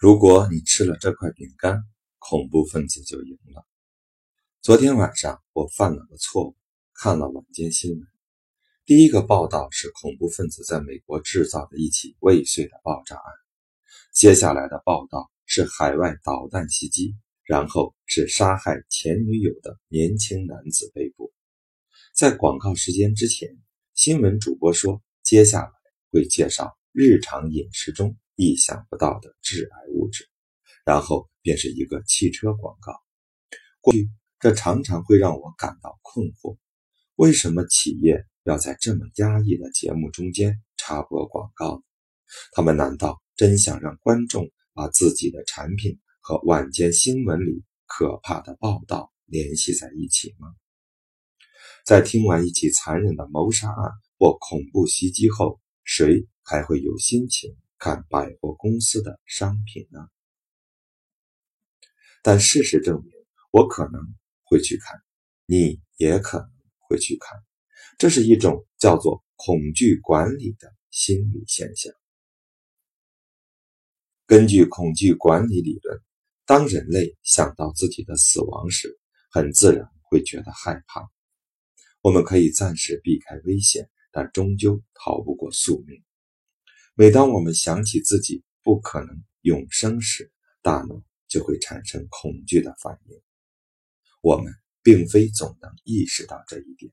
如果你吃了这块饼干，恐怖分子就赢了。昨天晚上我犯了个错误，看了晚间新闻，第一个报道是恐怖分子在美国制造的一起未遂的爆炸案，接下来的报道是海外导弹袭击，然后是杀害前女友的年轻男子被捕。在广告时间之前，新闻主播说接下来会介绍日常饮食中。意想不到的致癌物质，然后便是一个汽车广告。过去这常常会让我感到困惑：为什么企业要在这么压抑的节目中间插播广告？他们难道真想让观众把自己的产品和晚间新闻里可怕的报道联系在一起吗？在听完一起残忍的谋杀案或恐怖袭击后，谁还会有心情？看百货公司的商品呢？但事实证明，我可能会去看，你也可能会去看。这是一种叫做恐惧管理的心理现象。根据恐惧管理理论，当人类想到自己的死亡时，很自然会觉得害怕。我们可以暂时避开危险，但终究逃不过宿命。每当我们想起自己不可能永生时，大脑就会产生恐惧的反应。我们并非总能意识到这一点，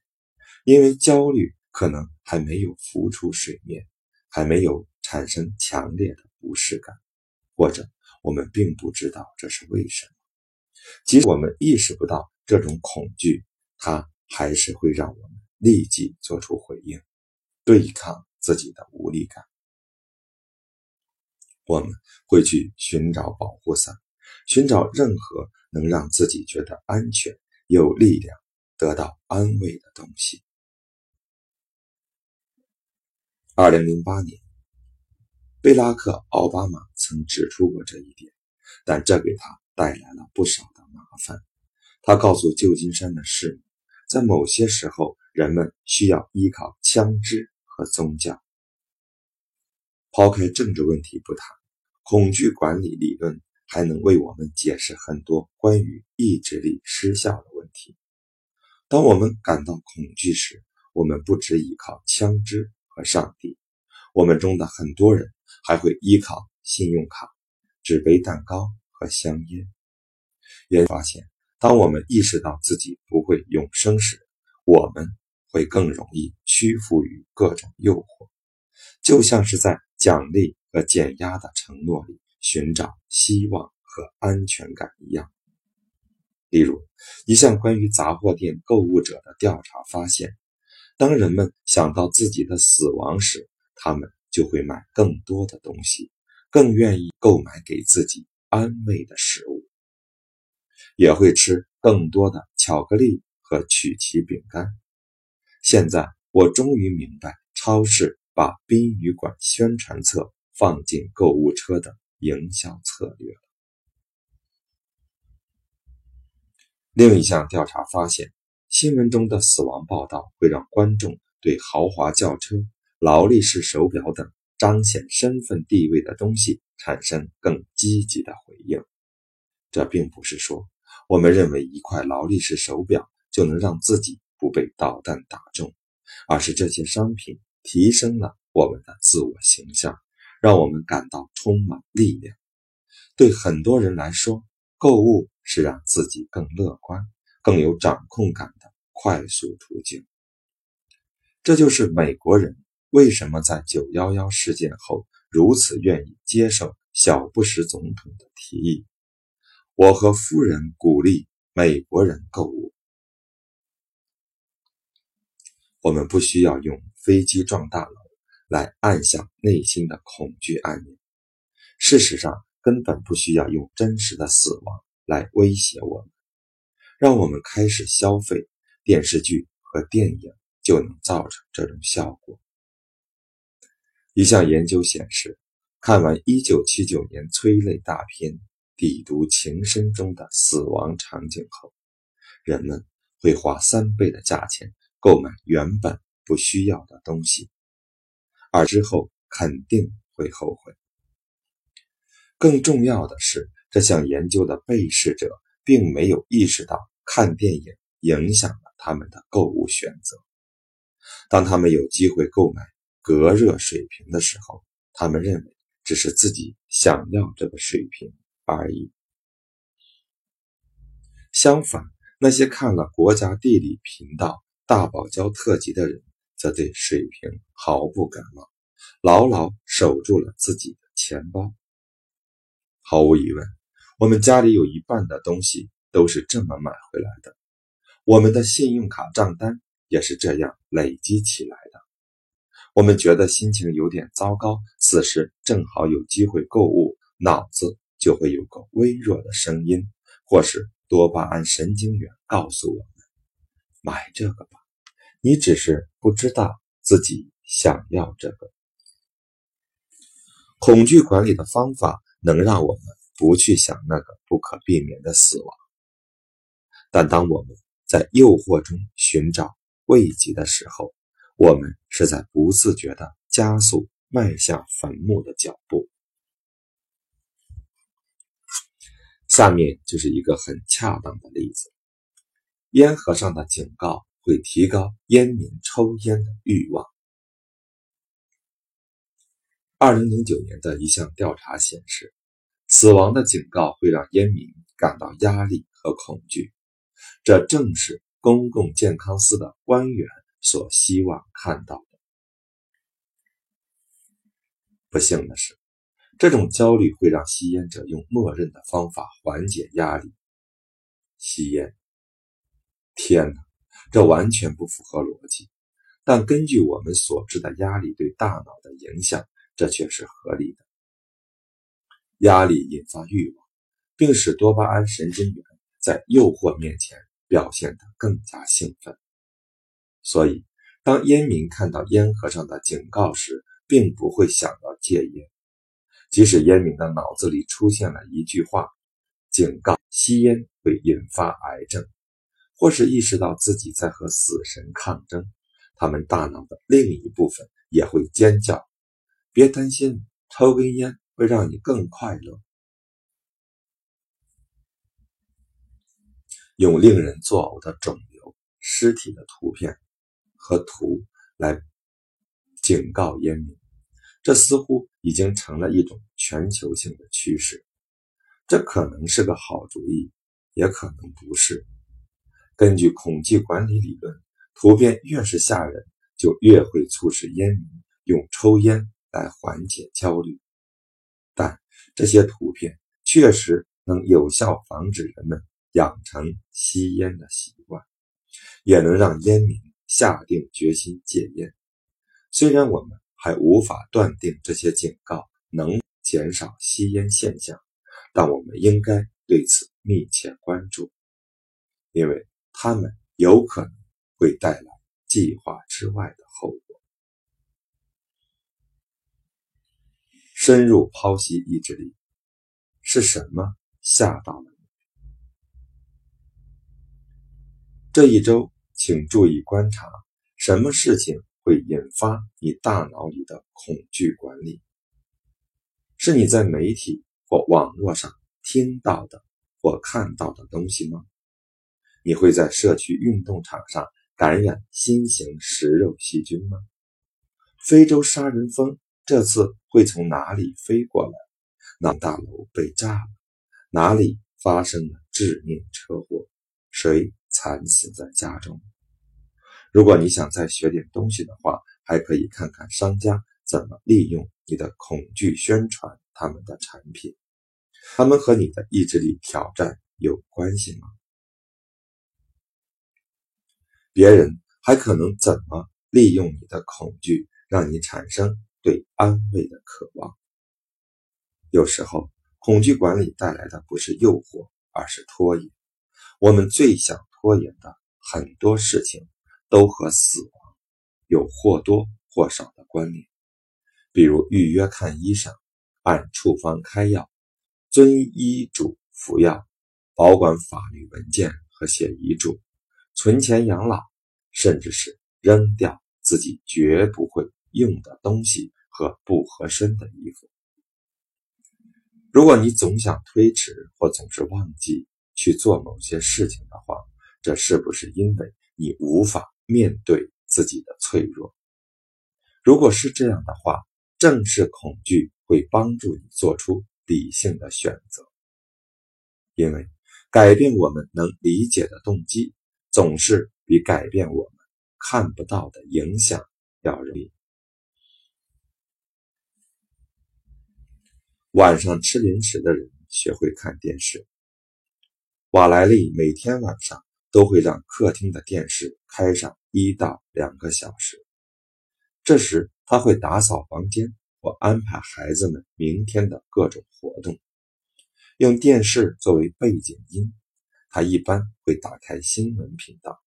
因为焦虑可能还没有浮出水面，还没有产生强烈的不适感，或者我们并不知道这是为什么。即使我们意识不到这种恐惧，它还是会让我们立即做出回应，对抗自己的无力感。我们会去寻找保护伞，寻找任何能让自己觉得安全、有力量、得到安慰的东西。二零零八年，贝拉克·奥巴马曾指出过这一点，但这给他带来了不少的麻烦。他告诉旧金山的市民，在某些时候，人们需要依靠枪支和宗教。抛开政治问题不谈。恐惧管理理论还能为我们解释很多关于意志力失效的问题。当我们感到恐惧时，我们不只依靠枪支和上帝，我们中的很多人还会依靠信用卡、纸杯蛋糕和香烟。也发现，当我们意识到自己不会永生时，我们会更容易屈服于各种诱惑，就像是在奖励。和减压的承诺里寻找希望和安全感一样。例如，一项关于杂货店购物者的调查发现，当人们想到自己的死亡时，他们就会买更多的东西，更愿意购买给自己安慰的食物，也会吃更多的巧克力和曲奇饼干。现在，我终于明白超市把殡仪馆宣传册。放进购物车的营销策略。另一项调查发现，新闻中的死亡报道会让观众对豪华轿车、劳力士手表等彰显身份地位的东西产生更积极的回应。这并不是说我们认为一块劳力士手表就能让自己不被导弹打中，而是这些商品提升了我们的自我形象。让我们感到充满力量。对很多人来说，购物是让自己更乐观、更有掌控感的快速途径。这就是美国人为什么在九幺幺事件后如此愿意接受小布什总统的提议。我和夫人鼓励美国人购物。我们不需要用飞机撞大楼。来按下内心的恐惧按钮。事实上，根本不需要用真实的死亡来威胁我们。让我们开始消费电视剧和电影，就能造成这种效果。一项研究显示，看完1979年催泪大片《帝都情深》中的死亡场景后，人们会花三倍的价钱购买原本不需要的东西。而之后肯定会后悔。更重要的是，这项研究的被试者并没有意识到看电影影响了他们的购物选择。当他们有机会购买隔热水瓶的时候，他们认为只是自己想要这个水瓶而已。相反，那些看了国家地理频道大堡礁特辑的人，则对水瓶毫不感冒，牢牢守住了自己的钱包。毫无疑问，我们家里有一半的东西都是这么买回来的。我们的信用卡账单也是这样累积起来的。我们觉得心情有点糟糕，此时正好有机会购物，脑子就会有个微弱的声音，或是多巴胺神经元告诉我们：买这个吧。你只是不知道自己想要这个。恐惧管理的方法。能让我们不去想那个不可避免的死亡，但当我们在诱惑中寻找慰藉的时候，我们是在不自觉地加速迈向坟墓的脚步。下面就是一个很恰当的例子：烟盒上的警告会提高烟民抽烟的欲望。二零零九年的一项调查显示，死亡的警告会让烟民感到压力和恐惧。这正是公共健康司的官员所希望看到的。不幸的是，这种焦虑会让吸烟者用默认的方法缓解压力——吸烟。天哪，这完全不符合逻辑。但根据我们所知的压力对大脑的影响。这却是合理的。压力引发欲望，并使多巴胺神经元在诱惑面前表现得更加兴奋。所以，当烟民看到烟盒上的警告时，并不会想到戒烟。即使烟民的脑子里出现了一句话，警告吸烟会引发癌症，或是意识到自己在和死神抗争，他们大脑的另一部分也会尖叫。别担心，抽根烟会让你更快乐。用令人作呕的肿瘤、尸体的图片和图来警告烟民，这似乎已经成了一种全球性的趋势。这可能是个好主意，也可能不是。根据恐惧管理理论，图片越是吓人，就越会促使烟民用抽烟。来缓解焦虑，但这些图片确实能有效防止人们养成吸烟的习惯，也能让烟民下定决心戒烟。虽然我们还无法断定这些警告能减少吸烟现象，但我们应该对此密切关注，因为他们有可能会带来计划之外的后果。深入剖析意志力是什么吓到了你？这一周，请注意观察什么事情会引发你大脑里的恐惧管理？是你在媒体或网络上听到的或看到的东西吗？你会在社区运动场上感染新型食肉细菌吗？非洲杀人蜂？这次会从哪里飞过来？那大楼被炸了，哪里发生了致命车祸？谁惨死在家中？如果你想再学点东西的话，还可以看看商家怎么利用你的恐惧宣传他们的产品。他们和你的意志力挑战有关系吗？别人还可能怎么利用你的恐惧，让你产生？对安慰的渴望，有时候恐惧管理带来的不是诱惑，而是拖延。我们最想拖延的很多事情，都和死亡有或多或少的关联。比如预约看医生、按处方开药、遵医嘱服药、保管法律文件和写遗嘱、存钱养老，甚至是扔掉自己绝不会用的东西。和不合身的衣服。如果你总想推迟或总是忘记去做某些事情的话，这是不是因为你无法面对自己的脆弱？如果是这样的话，正是恐惧会帮助你做出理性的选择，因为改变我们能理解的动机，总是比改变我们看不到的影响要容易。晚上吃零食的人学会看电视。瓦莱丽每天晚上都会让客厅的电视开上一到两个小时，这时他会打扫房间或安排孩子们明天的各种活动，用电视作为背景音。他一般会打开新闻频道，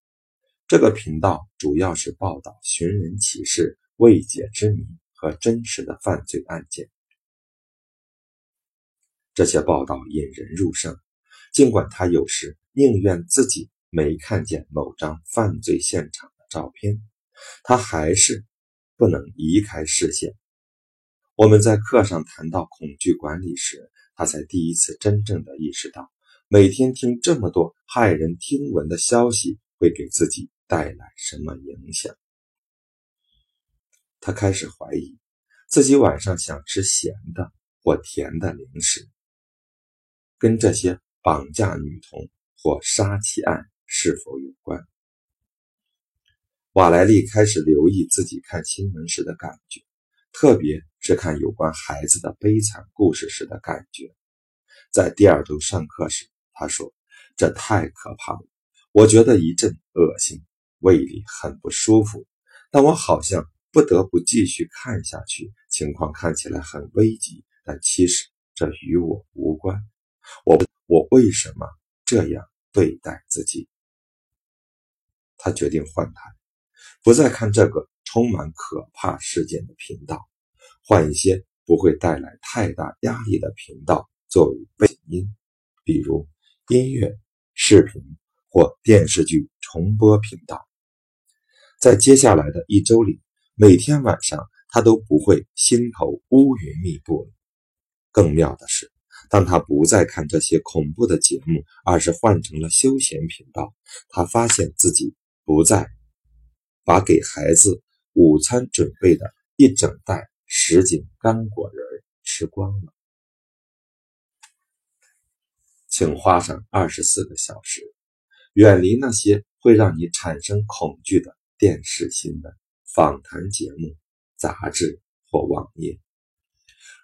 这个频道主要是报道寻人启事、未解之谜和真实的犯罪案件。这些报道引人入胜，尽管他有时宁愿自己没看见某张犯罪现场的照片，他还是不能移开视线。我们在课上谈到恐惧管理时，他才第一次真正的意识到，每天听这么多骇人听闻的消息会给自己带来什么影响。他开始怀疑自己晚上想吃咸的或甜的零食。跟这些绑架女童或杀妻案是否有关？瓦莱丽开始留意自己看新闻时的感觉，特别是看有关孩子的悲惨故事时的感觉。在第二周上课时，他说：“这太可怕了，我觉得一阵恶心，胃里很不舒服，但我好像不得不继续看下去。情况看起来很危急，但其实这与我无关。”我我为什么这样对待自己？他决定换台，不再看这个充满可怕事件的频道，换一些不会带来太大压力的频道作为背景音，比如音乐、视频或电视剧重播频道。在接下来的一周里，每天晚上他都不会心头乌云密布了。更妙的是。当他不再看这些恐怖的节目，而是换成了休闲频道，他发现自己不再把给孩子午餐准备的一整袋什锦干果仁吃光了。请花上二十四个小时，远离那些会让你产生恐惧的电视新闻、访谈节目、杂志或网页。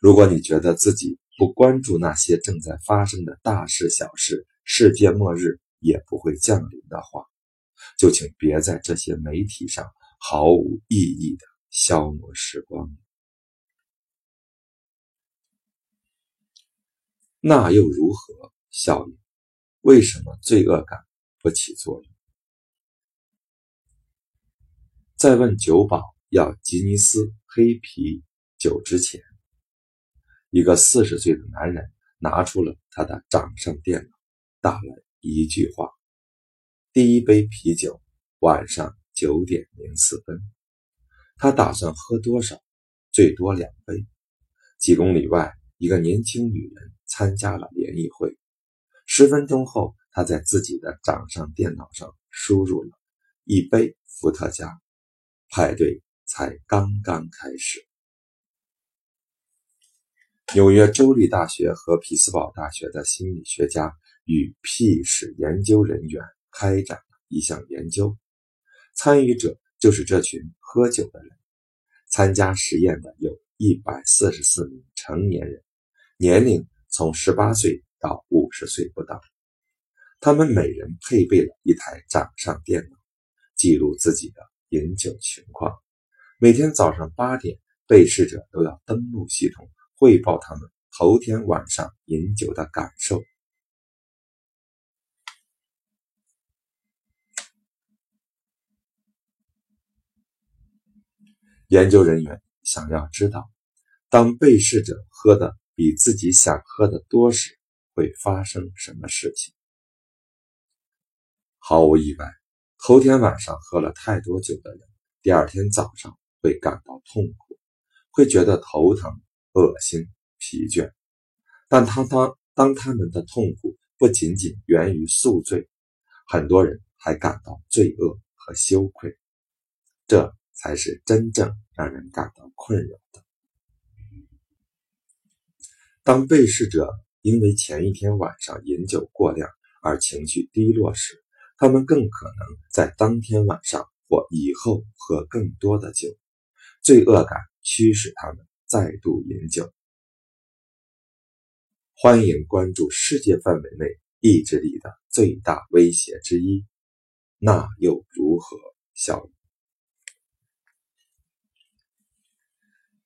如果你觉得自己，不关注那些正在发生的大事小事，世界末日也不会降临的话，就请别在这些媒体上毫无意义的消磨时光。那又如何？效应？为什么罪恶感不起作用？在问酒保要吉尼斯黑啤酒之前。一个四十岁的男人拿出了他的掌上电脑，打了一句话：“第一杯啤酒，晚上九点零四分。”他打算喝多少？最多两杯。几公里外，一个年轻女人参加了联谊会。十分钟后，他在自己的掌上电脑上输入了一杯伏特加。派对才刚刚开始。纽约州立大学和匹兹堡大学的心理学家与屁史研究人员开展了一项研究，参与者就是这群喝酒的人。参加实验的有一百四十四名成年人，年龄从十八岁到五十岁不等。他们每人配备了一台掌上电脑，记录自己的饮酒情况。每天早上八点，被试者都要登录系统。汇报他们头天晚上饮酒的感受。研究人员想要知道，当被试者喝的比自己想喝的多时，会发生什么事情。毫无意外，头天晚上喝了太多酒的人，第二天早上会感到痛苦，会觉得头疼。恶心、疲倦，但他当当他们的痛苦不仅仅源于宿醉，很多人还感到罪恶和羞愧，这才是真正让人感到困扰的。当被试者因为前一天晚上饮酒过量而情绪低落时，他们更可能在当天晚上或以后喝更多的酒，罪恶感驱使他们再度饮酒。欢迎关注世界范围内意志力的最大威胁之一，那又如何效应？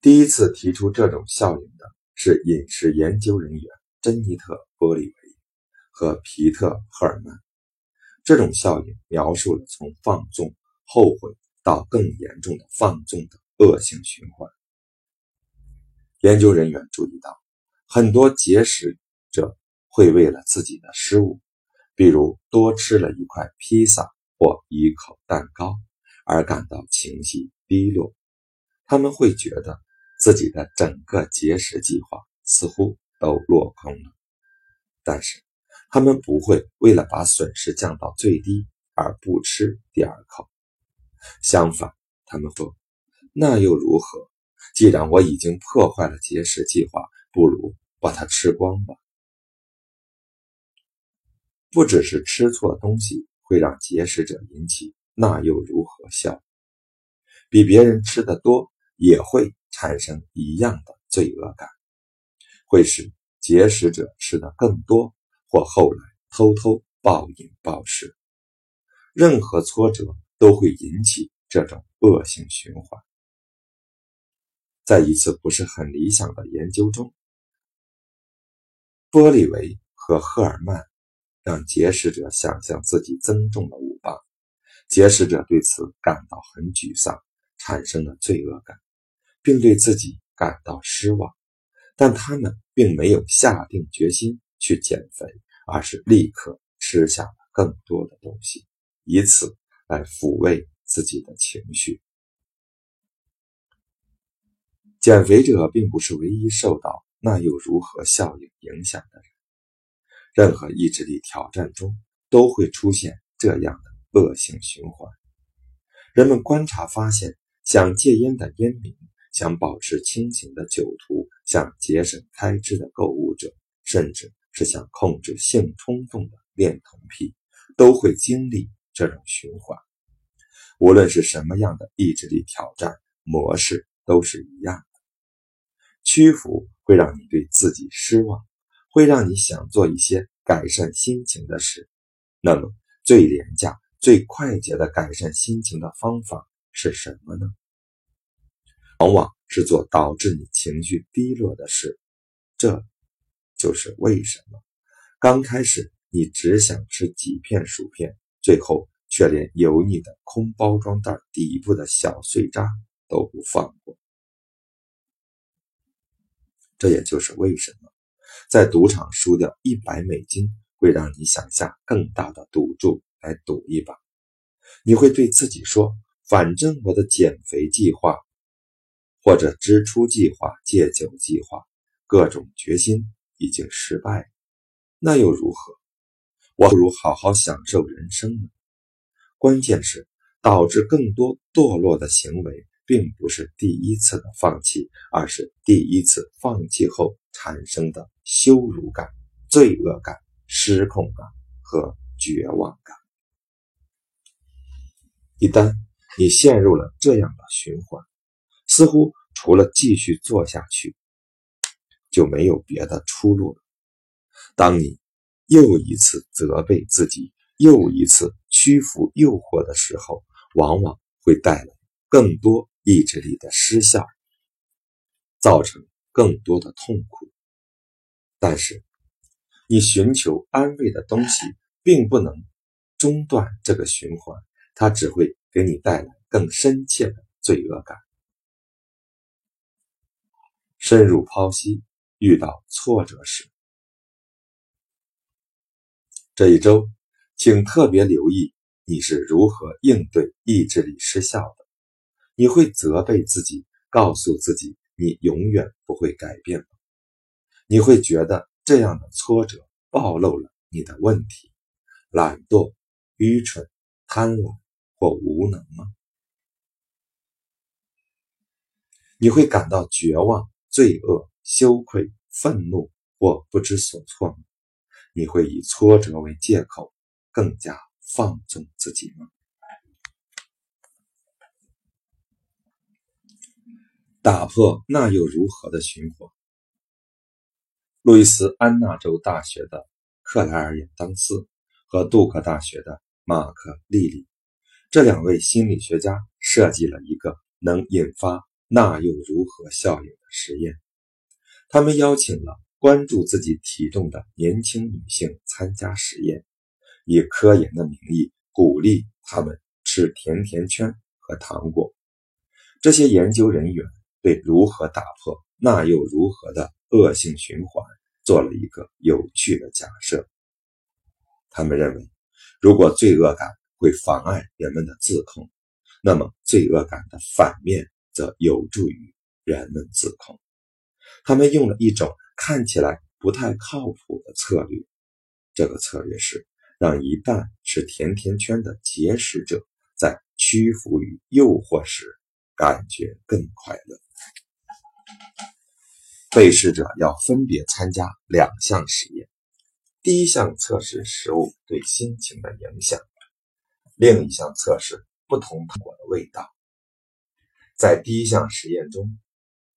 第一次提出这种效应的是饮食研究人员珍妮特·波利维和皮特·赫尔曼。这种效应描述了从放纵、后悔到更严重的放纵的恶性循环。研究人员注意到，很多节食者会为了自己的失误，比如多吃了一块披萨或一口蛋糕，而感到情绪低落。他们会觉得自己的整个节食计划似乎都落空了，但是。他们不会为了把损失降到最低而不吃第二口，相反，他们说：“那又如何？既然我已经破坏了节食计划，不如把它吃光吧。”不只是吃错东西会让节食者引起“那又如何”笑，比别人吃的多也会产生一样的罪恶感，会使节食者吃的更多。或后来偷偷暴饮暴食，任何挫折都会引起这种恶性循环。在一次不是很理想的研究中，波利维和赫尔曼让节食者想象自己增重了五磅，节食者对此感到很沮丧，产生了罪恶感，并对自己感到失望，但他们并没有下定决心。去减肥，而是立刻吃下了更多的东西，以此来抚慰自己的情绪。减肥者并不是唯一受到“那又如何”效应影响的人，任何意志力挑战中都会出现这样的恶性循环。人们观察发现，想戒烟的烟民，想保持清醒的酒徒，想节省开支的购物者，甚至。是想控制性冲动的恋童癖，都会经历这种循环。无论是什么样的意志力挑战模式，都是一样的。屈服会让你对自己失望，会让你想做一些改善心情的事。那么，最廉价、最快捷的改善心情的方法是什么呢？往往是做导致你情绪低落的事。这。就是为什么刚开始你只想吃几片薯片，最后却连油腻的空包装袋底部的小碎渣都不放过。这也就是为什么在赌场输掉一百美金会让你想下更大的赌注来赌一把。你会对自己说：“反正我的减肥计划或者支出计划、戒酒计划，各种决心。”已经失败，那又如何？我不如好好享受人生呢。关键是，导致更多堕落的行为，并不是第一次的放弃，而是第一次放弃后产生的羞辱感、罪恶感、失控感和绝望感。一旦你陷入了这样的循环，似乎除了继续做下去。就没有别的出路了。当你又一次责备自己，又一次屈服诱惑的时候，往往会带来更多意志力的失效，造成更多的痛苦。但是，你寻求安慰的东西并不能中断这个循环，它只会给你带来更深切的罪恶感。深入剖析。遇到挫折时，这一周，请特别留意你是如何应对意志力失效的。你会责备自己，告诉自己你永远不会改变吗？你会觉得这样的挫折暴露了你的问题：懒惰、愚蠢、贪婪或无能吗？你会感到绝望、罪恶、羞愧、愤怒或不知所措？你会以挫折为借口，更加放纵自己吗？打破那又如何的循环？路易斯安那州大学的克莱尔·亚当斯和杜克大学的马克·利里这两位心理学家设计了一个能引发那又如何效应的实验。他们邀请了关注自己体重的年轻女性参加实验，以科研的名义鼓励他们吃甜甜圈和糖果。这些研究人员。对如何打破那又如何的恶性循环做了一个有趣的假设。他们认为，如果罪恶感会妨碍人们的自控，那么罪恶感的反面则有助于人们自控。他们用了一种看起来不太靠谱的策略，这个策略是让一半是甜甜圈的节食者在屈服于诱惑时感觉更快乐。被试者要分别参加两项实验，第一项测试食物对心情的影响，另一项测试不同糖果的味道。在第一项实验中，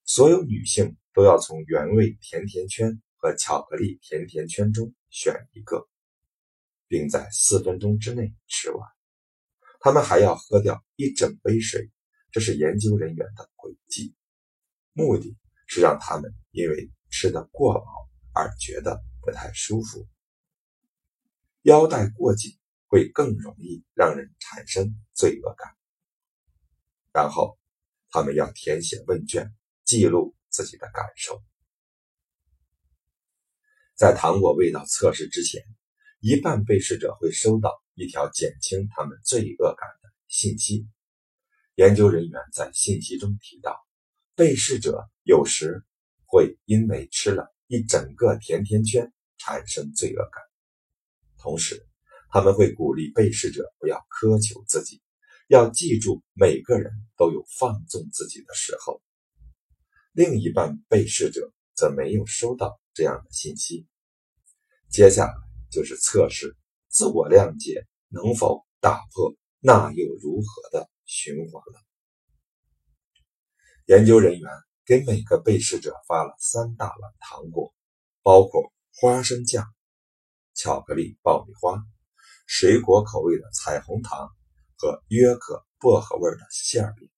所有女性都要从原味甜甜圈和巧克力甜甜圈中选一个，并在四分钟之内吃完。他们还要喝掉一整杯水，这是研究人员的诡计，目的。是让他们因为吃得过饱而觉得不太舒服。腰带过紧会更容易让人产生罪恶感。然后，他们要填写问卷，记录自己的感受。在糖果味道测试之前，一半被试者会收到一条减轻他们罪恶感的信息。研究人员在信息中提到。被试者有时会因为吃了一整个甜甜圈产生罪恶感，同时他们会鼓励被试者不要苛求自己，要记住每个人都有放纵自己的时候。另一半被试者则没有收到这样的信息。接下来就是测试自我谅解能否打破那又如何的循环了。研究人员给每个被试者发了三大碗糖果，包括花生酱、巧克力爆米花、水果口味的彩虹糖和约克薄荷味的馅饼。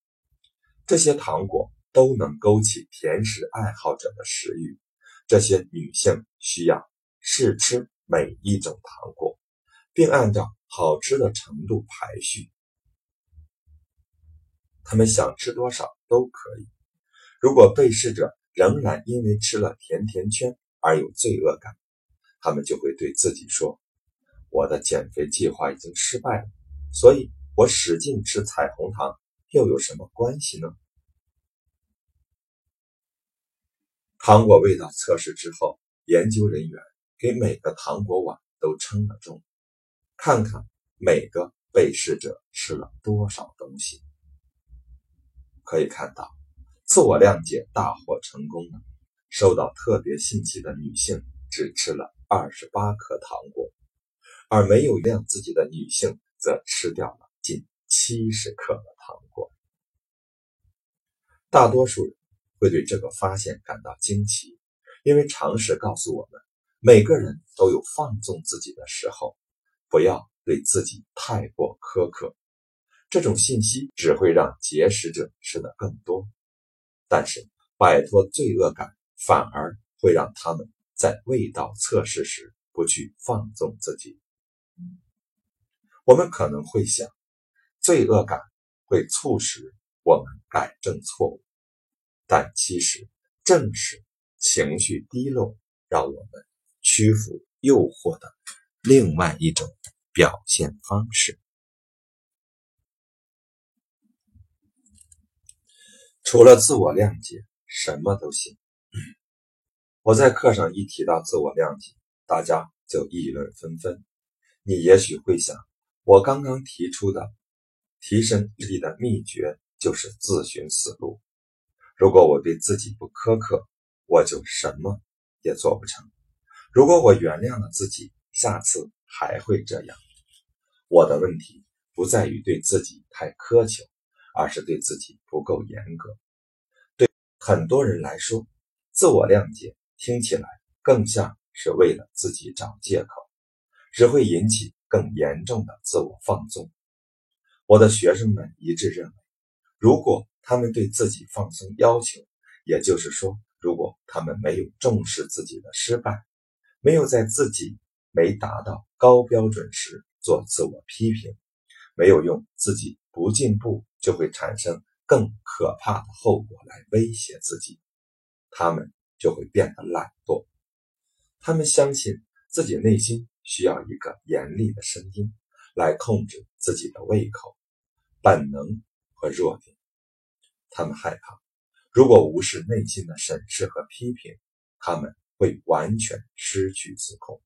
这些糖果都能勾起甜食爱好者的食欲。这些女性需要试吃每一种糖果，并按照好吃的程度排序。他们想吃多少都可以。如果被试者仍然因为吃了甜甜圈而有罪恶感，他们就会对自己说：“我的减肥计划已经失败了，所以我使劲吃彩虹糖又有什么关系呢？”糖果味道测试之后，研究人员给每个糖果碗都称了重，看看每个被试者吃了多少东西。可以看到，自我谅解大获成功了。收到特别信息的女性只吃了二十八颗糖果，而没有谅自己的女性则吃掉了近七十克的糖果。大多数人会对这个发现感到惊奇，因为常识告诉我们，每个人都有放纵自己的时候，不要对自己太过苛刻。这种信息只会让节食者吃得更多，但是摆脱罪恶感反而会让他们在味道测试时不去放纵自己。我们可能会想，罪恶感会促使我们改正错误，但其实正是情绪低落让我们屈服诱惑的另外一种表现方式。除了自我谅解，什么都行。我在课上一提到自我谅解，大家就议论纷纷。你也许会想，我刚刚提出的提升毅力的秘诀就是自寻死路。如果我对自己不苛刻，我就什么也做不成。如果我原谅了自己，下次还会这样。我的问题不在于对自己太苛求，而是对自己不够严格。对很多人来说，自我谅解听起来更像是为了自己找借口，只会引起更严重的自我放纵。我的学生们一致认为，如果他们对自己放松要求，也就是说，如果他们没有重视自己的失败，没有在自己没达到高标准时做自我批评，没有用自己不进步就会产生更可怕的后果来威胁自己，他们就会变得懒惰。他们相信自己内心需要一个严厉的声音来控制自己的胃口、本能和弱点。他们害怕，如果无视内心的审视和批评，他们会完全失去自控。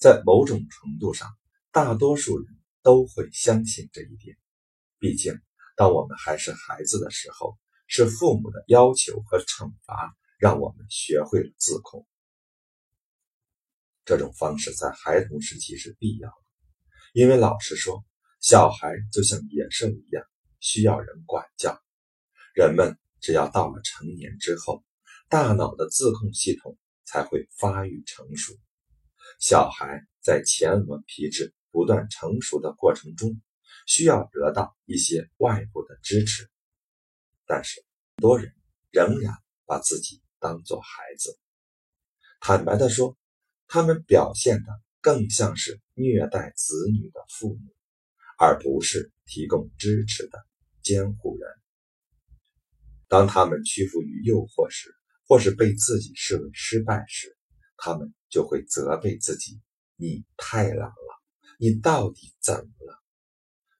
在某种程度上，大多数人都会相信这一点。毕竟，当我们还是孩子的时候，是父母的要求和惩罚让我们学会了自控。这种方式在孩童时期是必要的，因为老师说，小孩就像野兽一样，需要人管教。人们只要到了成年之后，大脑的自控系统才会发育成熟。小孩在前额皮质不断成熟的过程中，需要得到一些外部的支持。但是，很多人仍然把自己当作孩子。坦白地说，他们表现的更像是虐待子女的父母，而不是提供支持的监护人。当他们屈服于诱惑时，或是被自己视为失败时，他们就会责备自己：“你太懒了，你到底怎么了？”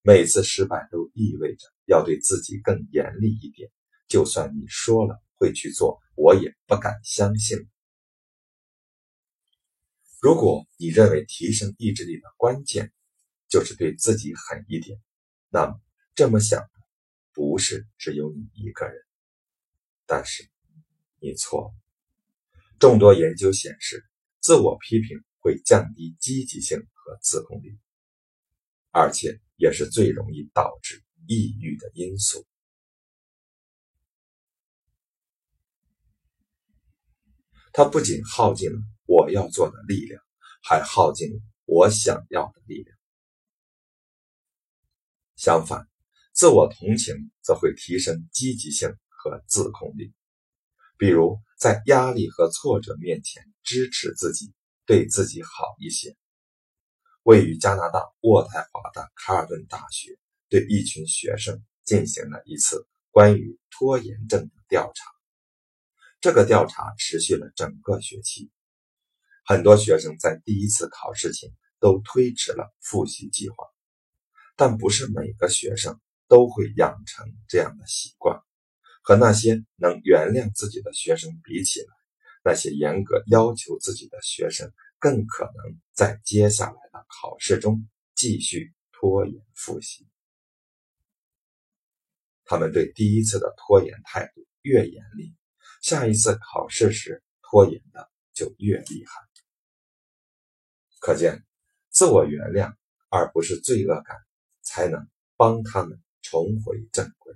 每次失败都意味着要对自己更严厉一点。就算你说了会去做，我也不敢相信。如果你认为提升意志力的关键就是对自己狠一点，那么这么想的不是只有你一个人。但是，你错了。众多研究显示，自我批评会降低积极性和自控力，而且也是最容易导致抑郁的因素。它不仅耗尽了我要做的力量，还耗尽了我想要的力量。相反，自我同情则会提升积极性。和自控力，比如在压力和挫折面前支持自己，对自己好一些。位于加拿大渥太华的卡尔顿大学对一群学生进行了一次关于拖延症的调查。这个调查持续了整个学期，很多学生在第一次考试前都推迟了复习计划，但不是每个学生都会养成这样的习惯。和那些能原谅自己的学生比起来，那些严格要求自己的学生更可能在接下来的考试中继续拖延复习。他们对第一次的拖延态度越严厉，下一次考试时拖延的就越厉害。可见，自我原谅而不是罪恶感，才能帮他们重回正轨。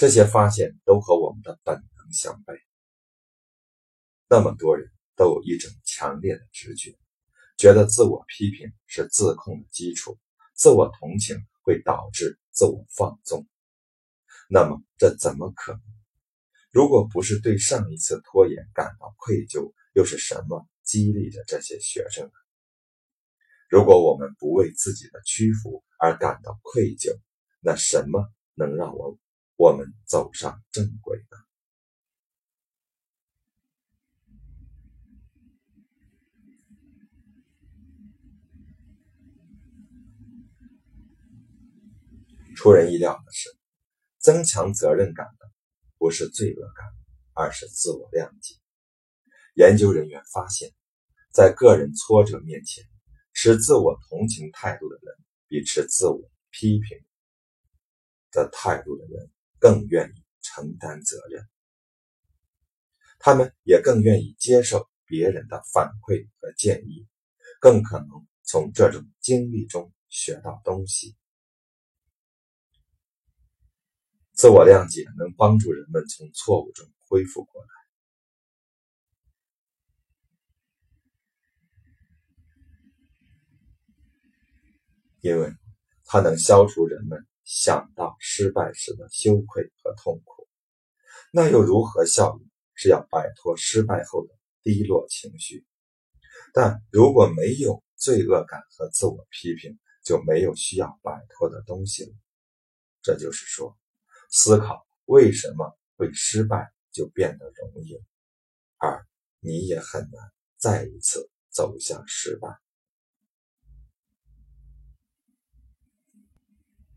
这些发现都和我们的本能相悖。那么多人都有一种强烈的直觉，觉得自我批评是自控的基础，自我同情会导致自我放纵。那么这怎么可能？如果不是对上一次拖延感到愧疚，又是什么激励着这些学生呢？如果我们不为自己的屈服而感到愧疚，那什么能让我？我们走上正轨的？出人意料的是，增强责任感的不是罪恶感，而是自我谅解。研究人员发现，在个人挫折面前，持自我同情态度的人，比持自我批评的态度的人更愿意承担责任。他们也更愿意接受别人的反馈和建议，更可能从这种经历中学到东西。自我谅解能帮助人们从错误中恢复过来，因为它能消除人们想到失败时的羞愧和痛苦。那又如何效力？是要摆脱失败后的低落情绪，但如果没有罪恶感和自我批评，就没有需要摆脱的东西了。这就是说，思考为什么会失败就变得容易，而你也很难再一次走向失败。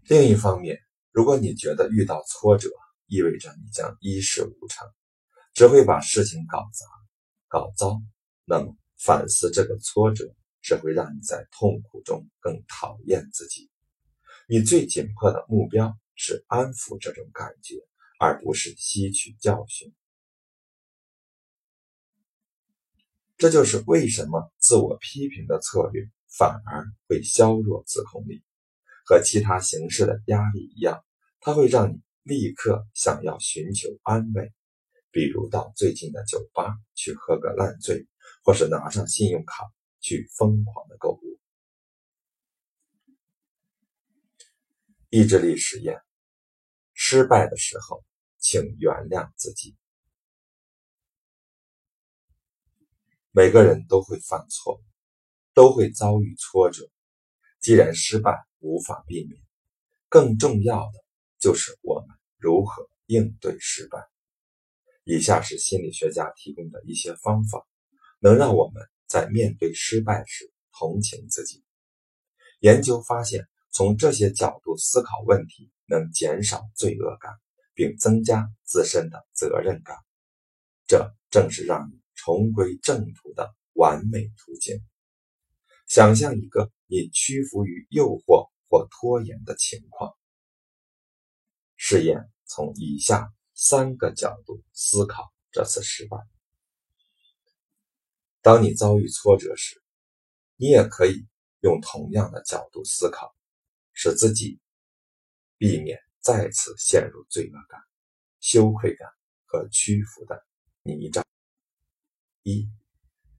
另一方面，如果你觉得遇到挫折意味着你将一事无成，只会把事情搞砸、搞糟。那么，反思这个挫折只会让你在痛苦中更讨厌自己。你最紧迫的目标是安抚这种感觉，而不是吸取教训。这就是为什么自我批评的策略反而会削弱自控力。和其他形式的压力一样，它会让你立刻想要寻求安慰。比如到最近的酒吧去喝个烂醉，或是拿上信用卡去疯狂的购物。意志力实验：失败的时候，请原谅自己。每个人都会犯错，都会遭遇挫折。既然失败无法避免，更重要的就是我们如何应对失败。以下是心理学家提供的一些方法，能让我们在面对失败时同情自己。研究发现，从这些角度思考问题能减少罪恶感，并增加自身的责任感。这正是让你重归正途的完美途径。想象一个你屈服于诱惑或拖延的情况。试验从以下。三个角度思考这次失败。当你遭遇挫折时，你也可以用同样的角度思考，使自己避免再次陷入罪恶感、羞愧感和屈服的泥沼。一，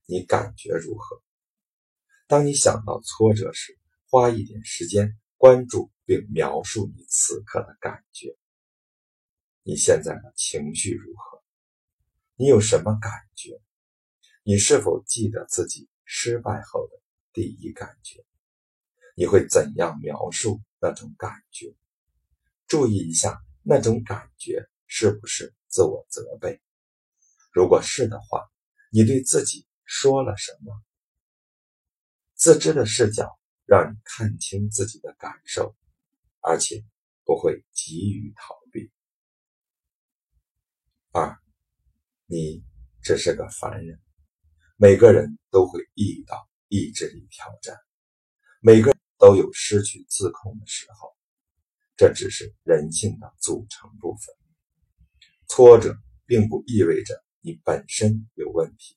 你感觉如何？当你想到挫折时，花一点时间关注并描述你此刻的感觉。你现在的情绪如何？你有什么感觉？你是否记得自己失败后的第一感觉？你会怎样描述那种感觉？注意一下，那种感觉是不是自我责备？如果是的话，你对自己说了什么？自知的视角让你看清自己的感受，而且不会急于逃避。二，你只是个凡人，每个人都会遇到意志力挑战，每个人都有失去自控的时候，这只是人性的组成部分。挫折并不意味着你本身有问题。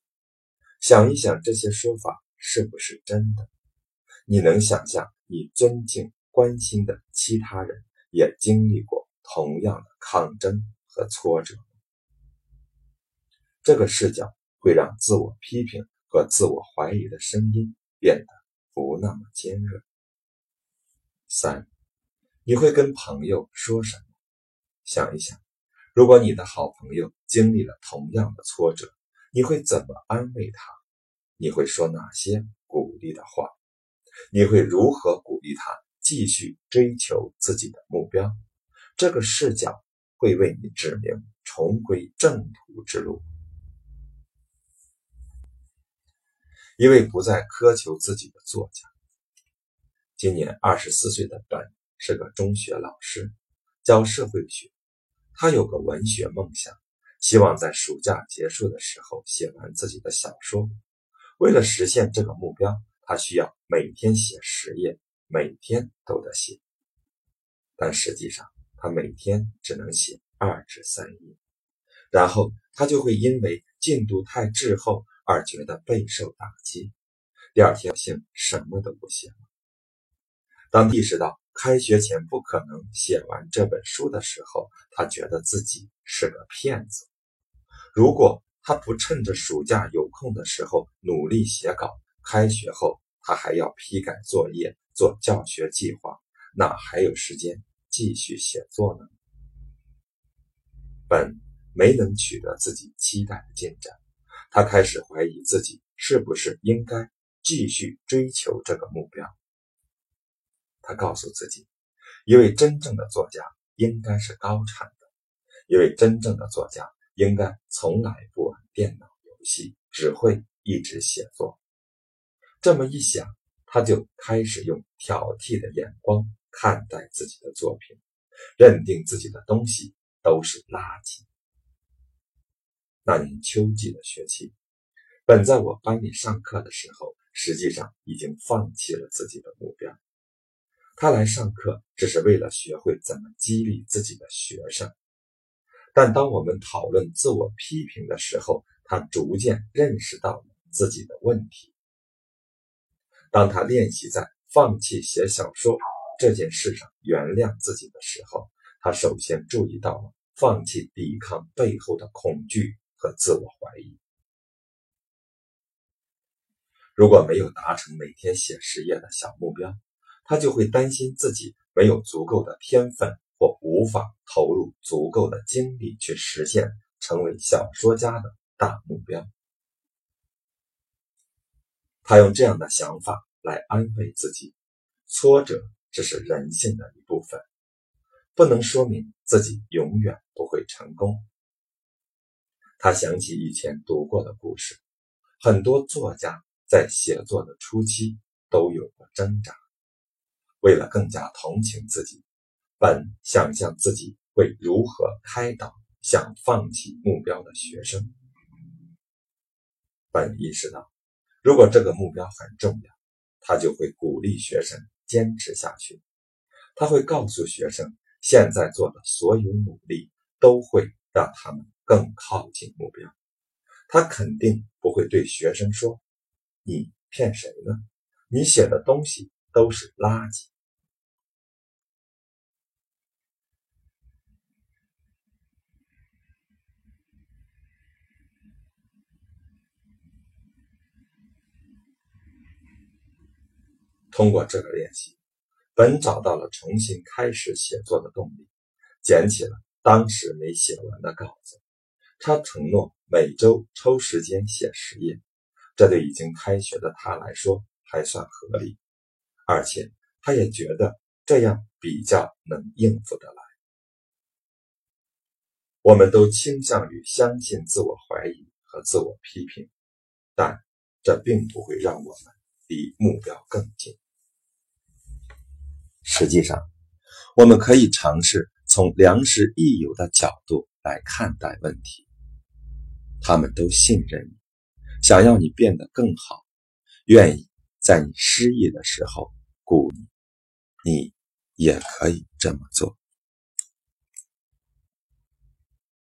想一想这些说法是不是真的？你能想象你尊敬、关心的其他人也经历过同样的抗争和挫折？这个视角会让自我批评和自我怀疑的声音变得不那么尖锐。三，你会跟朋友说什么？想一想，如果你的好朋友经历了同样的挫折，你会怎么安慰他？你会说哪些鼓励的话？你会如何鼓励他继续追求自己的目标？这个视角会为你指明重归正途之路。一位不再苛求自己的作家，今年二十四岁的本是个中学老师，教社会学。他有个文学梦想，希望在暑假结束的时候写完自己的小说。为了实现这个目标，他需要每天写十页，每天都得写。但实际上，他每天只能写二至三页，然后他就会因为进度太滞后而觉得备受打击。第二天，性什么都不写了。当意识到开学前不可能写完这本书的时候，他觉得自己是个骗子。如果他不趁着暑假有空的时候努力写稿，开学后他还要批改作业、做教学计划，哪还有时间继续写作呢？本没能取得自己期待的进展，他开始怀疑自己是不是应该继续追求这个目标。他告诉自己，一位真正的作家应该是高产的，一位真正的作家。应该从来不玩电脑游戏，只会一直写作。这么一想，他就开始用挑剔的眼光看待自己的作品，认定自己的东西都是垃圾。那年秋季的学期，本在我班里上课的时候，实际上已经放弃了自己的目标。他来上课只是为了学会怎么激励自己的学生。但当我们讨论自我批评的时候，他逐渐认识到了自己的问题。当他练习在放弃写小说这件事上原谅自己的时候，他首先注意到了放弃抵抗背后的恐惧和自我怀疑。如果没有达成每天写十页的小目标，他就会担心自己没有足够的天分。或无法投入足够的精力去实现成为小说家的大目标。他用这样的想法来安慰自己：挫折只是人性的一部分，不能说明自己永远不会成功。他想起以前读过的故事，很多作家在写作的初期都有过挣扎，为了更加同情自己。本想象自己会如何开导想放弃目标的学生。本意识到，如果这个目标很重要，他就会鼓励学生坚持下去。他会告诉学生，现在做的所有努力都会让他们更靠近目标。他肯定不会对学生说：“你骗谁呢？你写的东西都是垃圾。”通过这个练习，本找到了重新开始写作的动力，捡起了当时没写完的稿子。他承诺每周抽时间写十页，这对已经开学的他来说还算合理，而且他也觉得这样比较能应付得来。我们都倾向于相信自我怀疑和自我批评，但这并不会让我们离目标更近。实际上，我们可以尝试从良师益友的角度来看待问题。他们都信任你，想要你变得更好，愿意在你失意的时候鼓你。你也可以这么做。